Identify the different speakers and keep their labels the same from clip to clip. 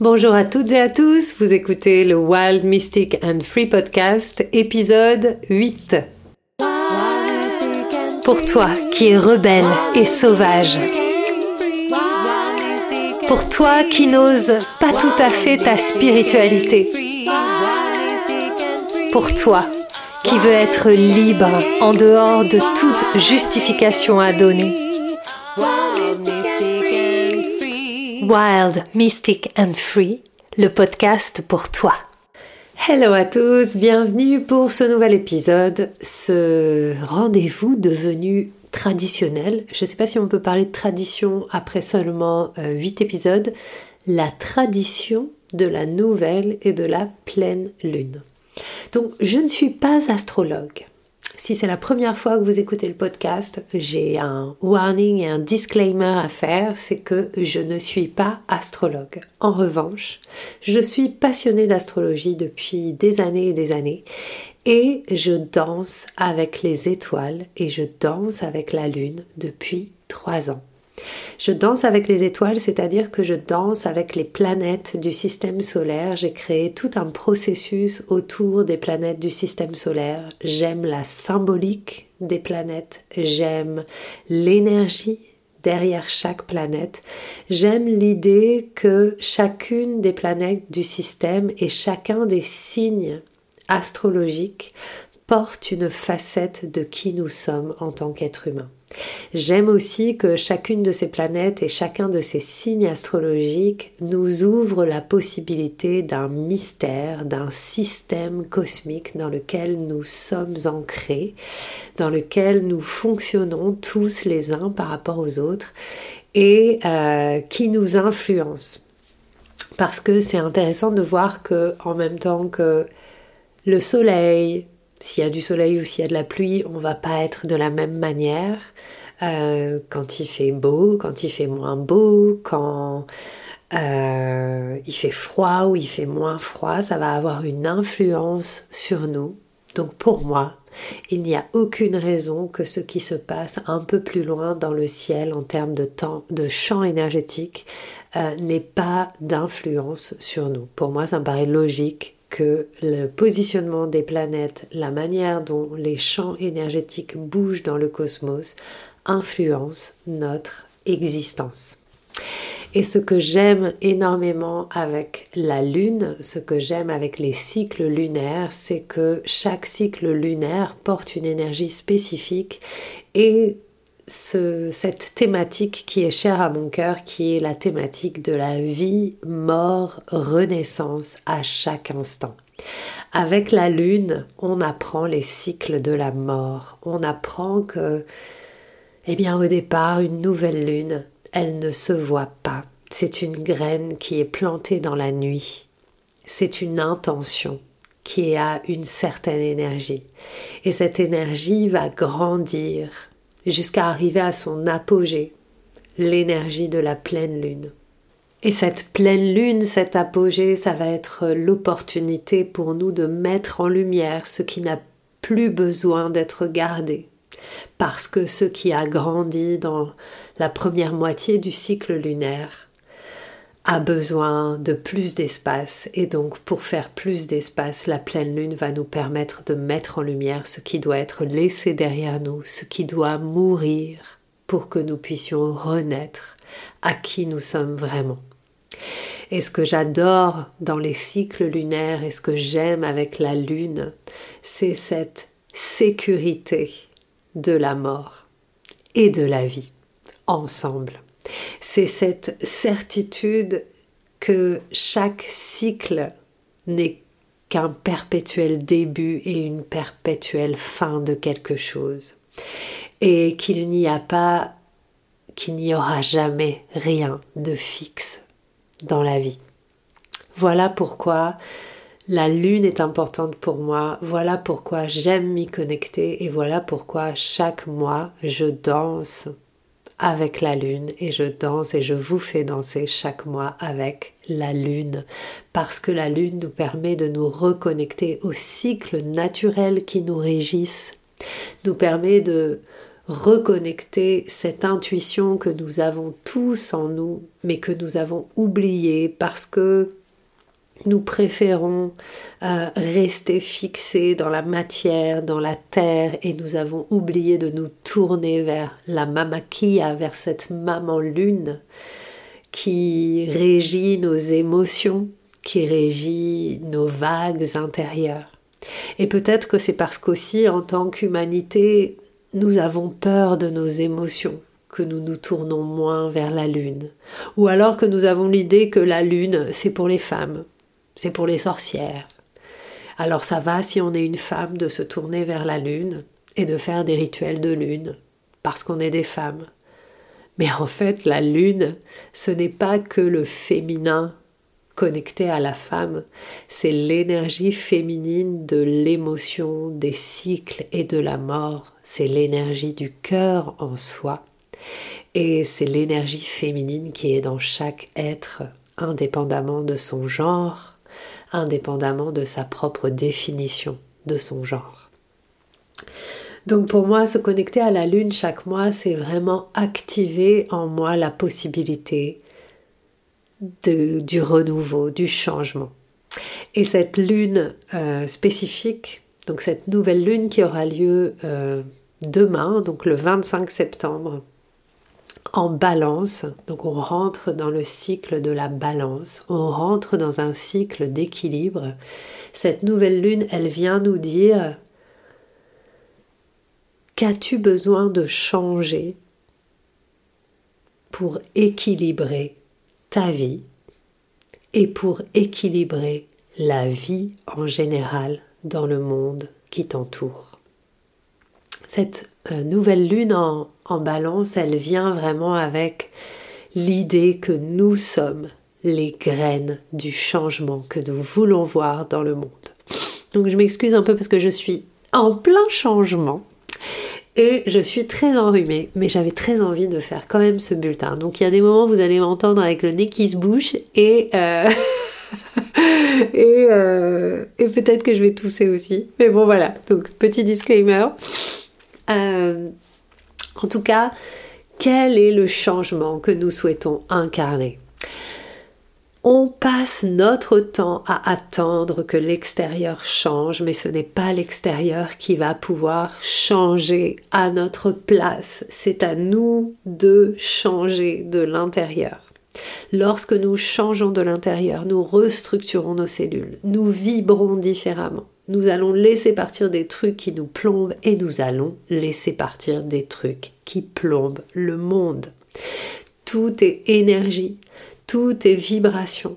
Speaker 1: Bonjour à toutes et à tous, vous écoutez le Wild Mystic and Free Podcast, épisode 8. Pour toi qui es rebelle et sauvage. Pour toi qui n'ose pas tout à fait ta spiritualité. Pour toi qui veux être libre en dehors de toute justification à donner. Wild, Mystic and Free, le podcast pour toi. Hello à tous, bienvenue pour ce nouvel épisode, ce rendez-vous devenu traditionnel. Je ne sais pas si on peut parler de tradition après seulement 8 euh, épisodes. La tradition de la nouvelle et de la pleine lune. Donc, je ne suis pas astrologue. Si c'est la première fois que vous écoutez le podcast, j'ai un warning et un disclaimer à faire, c'est que je ne suis pas astrologue. En revanche, je suis passionnée d'astrologie depuis des années et des années et je danse avec les étoiles et je danse avec la lune depuis trois ans. Je danse avec les étoiles, c'est-à-dire que je danse avec les planètes du système solaire. J'ai créé tout un processus autour des planètes du système solaire. J'aime la symbolique des planètes, j'aime l'énergie derrière chaque planète. J'aime l'idée que chacune des planètes du système et chacun des signes astrologiques porte une facette de qui nous sommes en tant qu'être humain. J'aime aussi que chacune de ces planètes et chacun de ces signes astrologiques nous ouvre la possibilité d'un mystère, d'un système cosmique dans lequel nous sommes ancrés, dans lequel nous fonctionnons tous les uns par rapport aux autres et euh, qui nous influence. Parce que c'est intéressant de voir que en même temps que le soleil, s'il y a du soleil ou s'il y a de la pluie, on va pas être de la même manière. Euh, quand il fait beau, quand il fait moins beau, quand euh, il fait froid ou il fait moins froid, ça va avoir une influence sur nous. Donc pour moi, il n'y a aucune raison que ce qui se passe un peu plus loin dans le ciel en termes de temps, de champ énergétique, euh, n'ait pas d'influence sur nous. Pour moi, ça me paraît logique que le positionnement des planètes, la manière dont les champs énergétiques bougent dans le cosmos, influence notre existence. Et ce que j'aime énormément avec la Lune, ce que j'aime avec les cycles lunaires, c'est que chaque cycle lunaire porte une énergie spécifique et cette thématique qui est chère à mon cœur, qui est la thématique de la vie, mort, renaissance à chaque instant. Avec la lune, on apprend les cycles de la mort. On apprend que, eh bien, au départ, une nouvelle lune, elle ne se voit pas. C'est une graine qui est plantée dans la nuit. C'est une intention qui a une certaine énergie. Et cette énergie va grandir jusqu'à arriver à son apogée, l'énergie de la pleine lune. Et cette pleine lune, cet apogée, ça va être l'opportunité pour nous de mettre en lumière ce qui n'a plus besoin d'être gardé. Parce que ce qui a grandi dans la première moitié du cycle lunaire a besoin de plus d'espace et donc pour faire plus d'espace, la pleine lune va nous permettre de mettre en lumière ce qui doit être laissé derrière nous, ce qui doit mourir pour que nous puissions renaître à qui nous sommes vraiment. Et ce que j'adore dans les cycles lunaires et ce que j'aime avec la lune, c'est cette sécurité de la mort et de la vie ensemble. C'est cette certitude que chaque cycle n'est qu'un perpétuel début et une perpétuelle fin de quelque chose. Et qu'il n'y a pas, qu'il n'y aura jamais rien de fixe dans la vie. Voilà pourquoi la lune est importante pour moi, voilà pourquoi j'aime m'y connecter et voilà pourquoi chaque mois je danse avec la lune et je danse et je vous fais danser chaque mois avec la lune. Parce que la lune nous permet de nous reconnecter aux cycles naturels qui nous régissent, nous permet de reconnecter cette intuition que nous avons tous en nous, mais que nous avons oubliée parce que nous préférons euh, rester fixés dans la matière, dans la terre, et nous avons oublié de nous tourner vers la mamakia, vers cette maman lune qui régit nos émotions, qui régit nos vagues intérieures. Et peut-être que c'est parce qu'aussi en tant qu'humanité, nous avons peur de nos émotions que nous nous tournons moins vers la lune, ou alors que nous avons l'idée que la lune, c'est pour les femmes, c'est pour les sorcières. Alors ça va si on est une femme de se tourner vers la lune et de faire des rituels de lune, parce qu'on est des femmes. Mais en fait, la lune, ce n'est pas que le féminin connecté à la femme, c'est l'énergie féminine de l'émotion, des cycles et de la mort, c'est l'énergie du cœur en soi. Et c'est l'énergie féminine qui est dans chaque être, indépendamment de son genre, indépendamment de sa propre définition de son genre. Donc pour moi, se connecter à la lune chaque mois, c'est vraiment activer en moi la possibilité du renouveau, du changement. Et cette lune euh, spécifique, donc cette nouvelle lune qui aura lieu euh, demain, donc le 25 septembre, en balance, donc on rentre dans le cycle de la balance, on rentre dans un cycle d'équilibre. Cette nouvelle lune, elle vient nous dire qu'as-tu besoin de changer pour équilibrer ta vie et pour équilibrer la vie en général dans le monde qui t'entoure? Cette euh, nouvelle lune en, en balance, elle vient vraiment avec l'idée que nous sommes les graines du changement que nous voulons voir dans le monde. Donc je m'excuse un peu parce que je suis en plein changement et je suis très enrhumée, mais j'avais très envie de faire quand même ce bulletin. Donc il y a des moments où vous allez m'entendre avec le nez qui se bouche et, euh, euh, et, peut-être que je vais tousser aussi. Mais bon voilà, donc petit disclaimer. Euh, en tout cas, quel est le changement que nous souhaitons incarner? On passe notre temps à attendre que l'extérieur change, mais ce n'est pas l'extérieur qui va pouvoir changer à notre place. C'est à nous de changer de l'intérieur. Lorsque nous changeons de l'intérieur, nous restructurons nos cellules, nous vibrons différemment. Nous allons laisser partir des trucs qui nous plombent et nous allons laisser partir des trucs qui plombent le monde. Tout est énergie, tout est vibration.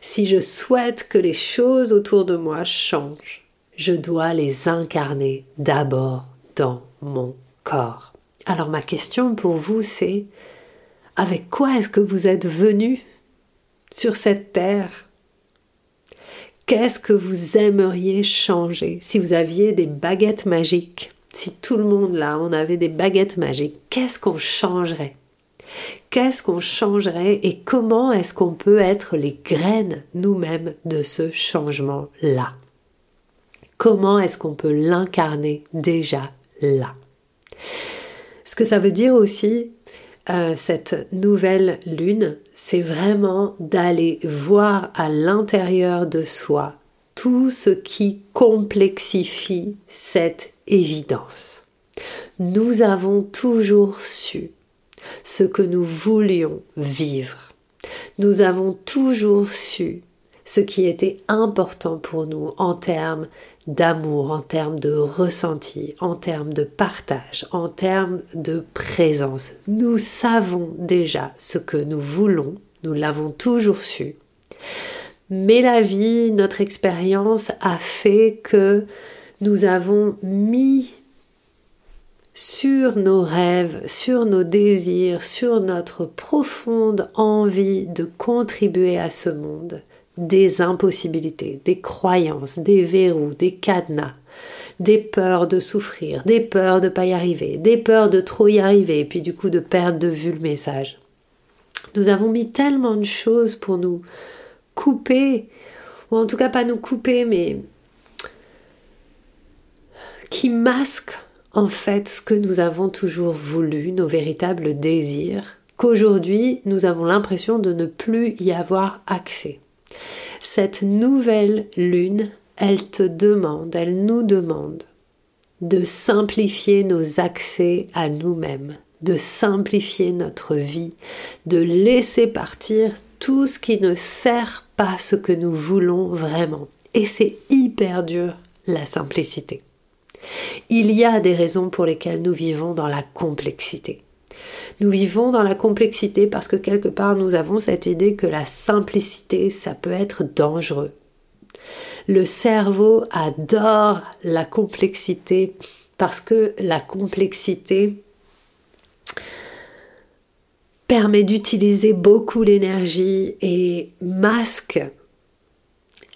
Speaker 1: Si je souhaite que les choses autour de moi changent, je dois les incarner d'abord dans mon corps. Alors ma question pour vous, c'est avec quoi est-ce que vous êtes venu sur cette terre? Qu'est-ce que vous aimeriez changer si vous aviez des baguettes magiques? Si tout le monde là, on avait des baguettes magiques, qu'est-ce qu'on changerait? Qu'est-ce qu'on changerait et comment est-ce qu'on peut être les graines nous-mêmes de ce changement-là? Comment est-ce qu'on peut l'incarner déjà là? Ce que ça veut dire aussi, euh, cette nouvelle lune, c'est vraiment d'aller voir à l'intérieur de soi tout ce qui complexifie cette évidence. Nous avons toujours su ce que nous voulions vivre. Nous avons toujours su ce qui était important pour nous en termes d'amour, en termes de ressenti, en termes de partage, en termes de présence. Nous savons déjà ce que nous voulons, nous l'avons toujours su. Mais la vie, notre expérience a fait que nous avons mis sur nos rêves, sur nos désirs, sur notre profonde envie de contribuer à ce monde, des impossibilités, des croyances, des verrous, des cadenas, des peurs de souffrir, des peurs de pas y arriver, des peurs de trop y arriver, et puis du coup de perdre de vue le message. Nous avons mis tellement de choses pour nous couper, ou en tout cas pas nous couper, mais qui masquent en fait ce que nous avons toujours voulu, nos véritables désirs, qu'aujourd'hui nous avons l'impression de ne plus y avoir accès. Cette nouvelle lune, elle te demande, elle nous demande de simplifier nos accès à nous-mêmes, de simplifier notre vie, de laisser partir tout ce qui ne sert pas ce que nous voulons vraiment. Et c'est hyper dur, la simplicité. Il y a des raisons pour lesquelles nous vivons dans la complexité. Nous vivons dans la complexité parce que quelque part nous avons cette idée que la simplicité, ça peut être dangereux. Le cerveau adore la complexité parce que la complexité permet d'utiliser beaucoup l'énergie et masque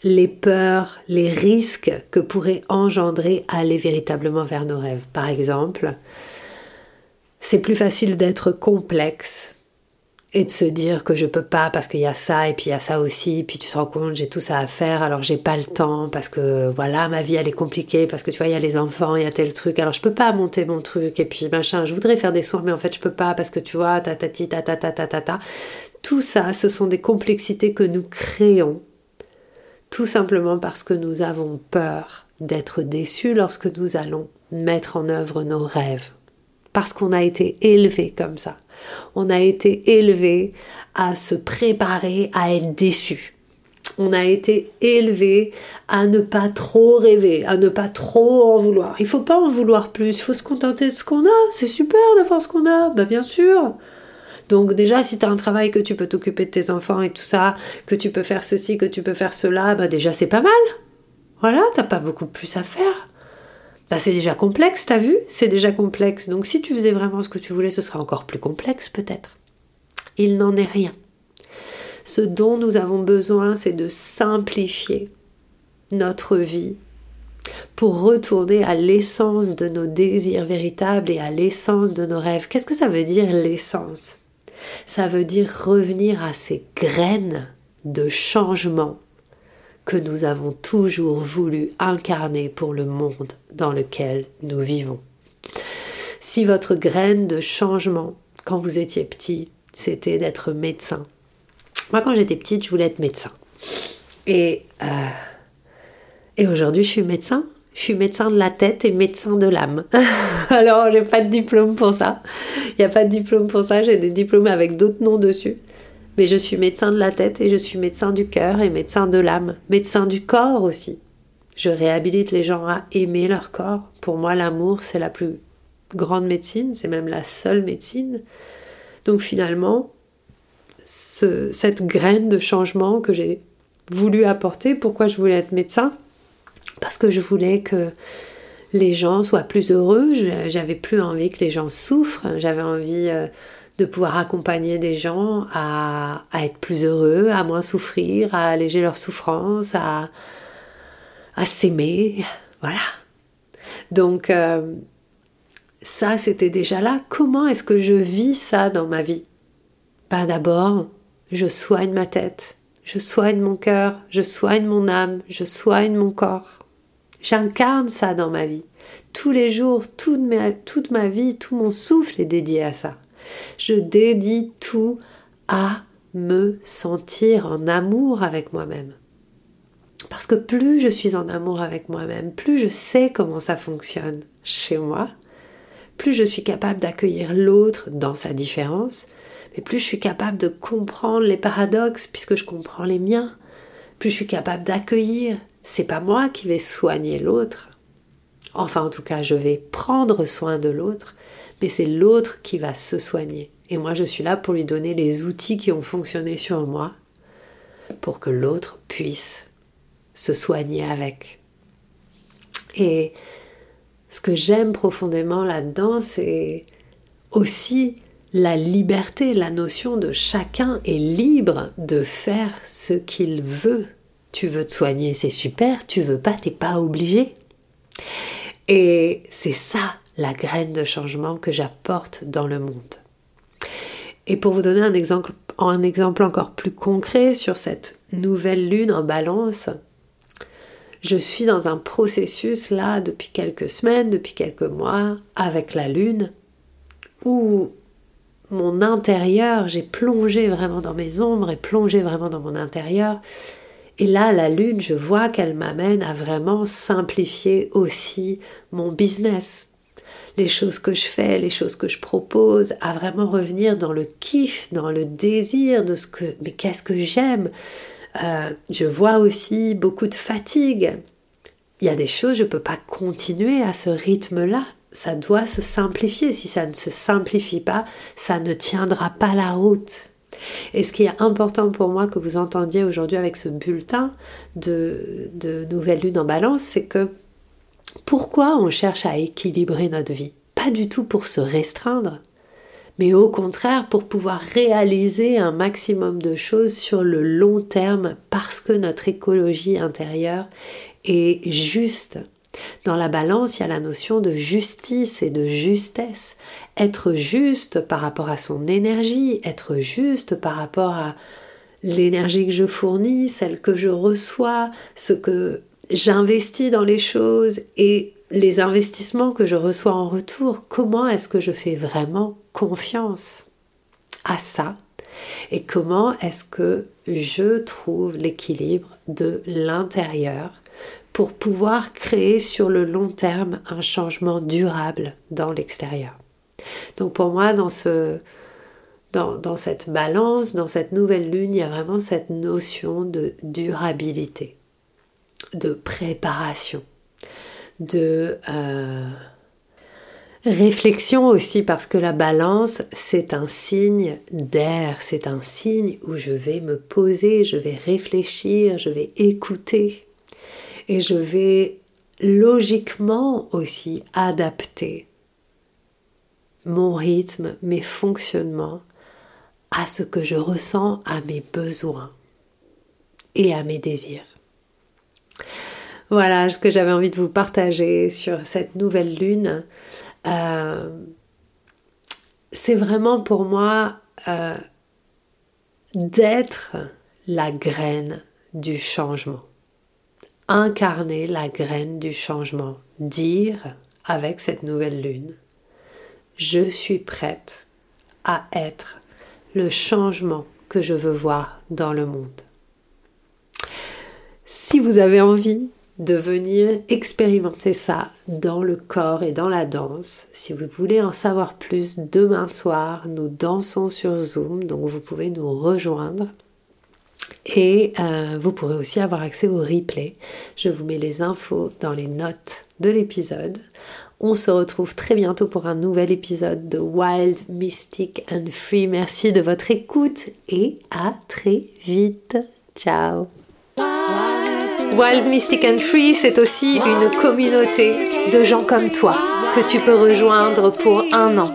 Speaker 1: les peurs, les risques que pourrait engendrer aller véritablement vers nos rêves. Par exemple, c'est plus facile d'être complexe et de se dire que je peux pas parce qu'il y a ça et puis il y a ça aussi, puis tu te rends compte j'ai tout ça à faire alors j'ai pas le temps parce que voilà ma vie elle est compliquée parce que tu vois il y a les enfants, il y a tel truc alors je peux pas monter mon truc et puis machin, je voudrais faire des soins mais en fait je peux pas parce que tu vois ta ta ta ta ta ta ta ta. Tout ça ce sont des complexités que nous créons tout simplement parce que nous avons peur d'être déçus lorsque nous allons mettre en œuvre nos rêves. Parce qu'on a été élevé comme ça. On a été élevé à se préparer à être déçu. On a été élevé à ne pas trop rêver, à ne pas trop en vouloir. Il faut pas en vouloir plus, il faut se contenter de ce qu'on a. C'est super d'avoir ce qu'on a, bah bien sûr. Donc déjà, si tu as un travail que tu peux t'occuper de tes enfants et tout ça, que tu peux faire ceci, que tu peux faire cela, bah déjà c'est pas mal. Voilà, t'as pas beaucoup plus à faire. Bah c'est déjà complexe, t'as vu? C'est déjà complexe. Donc si tu faisais vraiment ce que tu voulais, ce serait encore plus complexe peut-être. Il n'en est rien. Ce dont nous avons besoin, c'est de simplifier notre vie pour retourner à l'essence de nos désirs véritables et à l'essence de nos rêves. Qu'est-ce que ça veut dire l'essence? Ça veut dire revenir à ces graines de changement que nous avons toujours voulu incarner pour le monde dans lequel nous vivons. Si votre graine de changement, quand vous étiez petit, c'était d'être médecin. Moi, quand j'étais petite, je voulais être médecin. Et, euh, et aujourd'hui, je suis médecin. Je suis médecin de la tête et médecin de l'âme. Alors, j'ai pas de diplôme pour ça. Il n'y a pas de diplôme pour ça. J'ai des diplômes avec d'autres noms dessus. Mais je suis médecin de la tête et je suis médecin du cœur et médecin de l'âme. Médecin du corps aussi. Je réhabilite les gens à aimer leur corps. Pour moi, l'amour, c'est la plus grande médecine. C'est même la seule médecine. Donc finalement, cette graine de changement que j'ai voulu apporter, pourquoi je voulais être médecin, parce que je voulais que les gens soient plus heureux, j'avais plus envie que les gens souffrent, j'avais envie euh, de pouvoir accompagner des gens à, être plus heureux, à moins souffrir, à alléger leur souffrance, à, s'aimer, voilà. Donc euh, ça, c'était déjà là. Comment est-ce que je vis ça dans ma vie? Bah, d'abord, je soigne ma tête, je soigne mon cœur, je soigne mon âme, je soigne mon corps. J'incarne ça dans ma vie. Tous les jours, toute ma vie, tout mon souffle est dédié à ça. Je dédie tout à me sentir en amour avec moi-même. Parce que plus je suis en amour avec moi-même, plus je sais comment ça fonctionne chez moi, plus je suis capable d'accueillir l'autre dans sa différence, mais plus je suis capable de comprendre les paradoxes puisque je comprends les miens, plus je suis capable d'accueillir c'est pas moi qui vais soigner l'autre. Enfin, en tout cas, je vais prendre soin de l'autre, mais c'est l'autre qui va se soigner. Et moi, je suis là pour lui donner les outils qui ont fonctionné sur moi pour que l'autre puisse se soigner avec. Et ce que j'aime profondément là-dedans, c'est aussi la liberté, la notion de chacun est libre de faire ce qu'il veut tu veux te soigner, c'est super. Tu veux pas, t'es pas obligé. Et c'est ça la graine de changement que j'apporte dans le monde. Et pour vous donner un exemple, encore plus concret sur cette nouvelle lune en balance, je suis dans un processus là depuis quelques semaines, depuis quelques mois, avec la lune, où mon intérieur, j'ai plongé vraiment dans mes ombres et plongé vraiment dans mon intérieur. Et là, la lune, je vois qu'elle m'amène à vraiment simplifier aussi mon business, les choses que je fais, les choses que je propose, à vraiment revenir dans le kiff, dans le désir de ce que, mais qu'est-ce que j'aime. Euh, je vois aussi beaucoup de fatigue. Il y a des choses, je ne peux pas continuer à ce rythme-là. Ça doit se simplifier. Si ça ne se simplifie pas, ça ne tiendra pas la route. Et ce qui est important pour moi que vous entendiez aujourd'hui avec ce bulletin de, de Nouvelle Lune en Balance, c'est que pourquoi on cherche à équilibrer notre vie? Pas du tout pour se restreindre, mais au contraire pour pouvoir réaliser un maximum de choses sur le long terme parce que notre écologie intérieure est juste. Dans la balance, il y a la notion de justice et de justesse. Être juste par rapport à son énergie, être juste par rapport à l'énergie que je fournis, celle que je reçois, ce que j'investis dans les choses et les investissements que je reçois en retour, comment est-ce que je fais vraiment confiance à ça et comment est-ce que je trouve l'équilibre de l'intérieur pour pouvoir créer sur le long terme un changement durable dans l'extérieur. Donc pour moi, dans, ce, dans, dans cette balance, dans cette nouvelle lune, il y a vraiment cette notion de durabilité de préparation, de euh, réflexion aussi, parce que la balance, c'est un signe d'air, c'est un signe où je vais me poser, je vais réfléchir, je vais écouter, et je vais logiquement aussi adapter mon rythme, mes fonctionnements à ce que je ressens, à mes besoins et à mes désirs. Voilà ce que j'avais envie de vous partager sur cette nouvelle lune. Euh, c'est vraiment pour moi euh, d'être la graine du changement. Incarner la graine du changement. Dire avec cette nouvelle lune, je suis prête à être le changement que je veux voir dans le monde. Si vous avez envie de venir expérimenter ça dans le corps et dans la danse. Si vous voulez en savoir plus, demain soir, nous dansons sur Zoom, donc vous pouvez nous rejoindre. Et euh, vous pourrez aussi avoir accès au replay. Je vous mets les infos dans les notes de l'épisode. On se retrouve très bientôt pour un nouvel épisode de Wild, Mystic and Free. Merci de votre écoute et à très vite. Ciao Wild, Mystic and Free, c'est aussi une communauté de gens comme toi que tu peux rejoindre pour un an,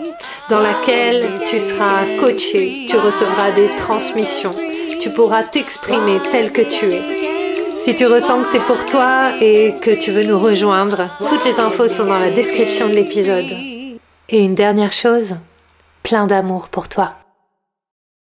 Speaker 1: dans laquelle tu seras coaché, tu recevras des transmissions, tu pourras t'exprimer tel que tu es. Si tu ressens que c'est pour toi et que tu veux nous rejoindre, toutes les infos sont dans la description de l'épisode. Et une dernière chose, plein d'amour pour toi.